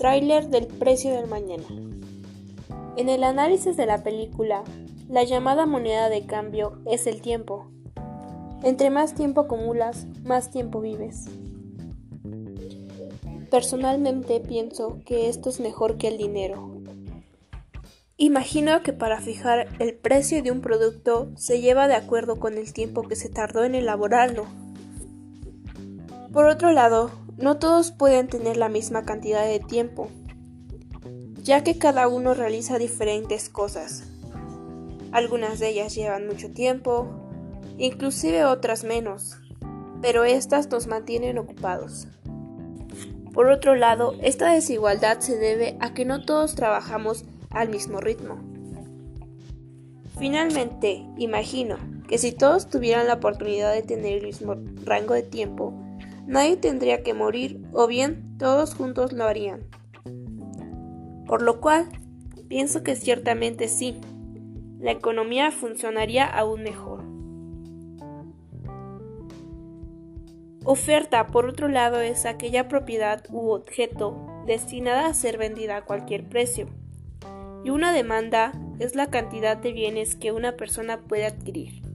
Tráiler del precio del mañana. En el análisis de la película, la llamada moneda de cambio es el tiempo. Entre más tiempo acumulas, más tiempo vives. Personalmente pienso que esto es mejor que el dinero. Imagino que para fijar el precio de un producto se lleva de acuerdo con el tiempo que se tardó en elaborarlo. Por otro lado, no todos pueden tener la misma cantidad de tiempo, ya que cada uno realiza diferentes cosas. Algunas de ellas llevan mucho tiempo, inclusive otras menos, pero estas nos mantienen ocupados. Por otro lado, esta desigualdad se debe a que no todos trabajamos al mismo ritmo. Finalmente, imagino que si todos tuvieran la oportunidad de tener el mismo rango de tiempo, nadie tendría que morir o bien todos juntos lo harían. Por lo cual, pienso que ciertamente sí, la economía funcionaría aún mejor. Oferta, por otro lado, es aquella propiedad u objeto destinada a ser vendida a cualquier precio. Y una demanda es la cantidad de bienes que una persona puede adquirir.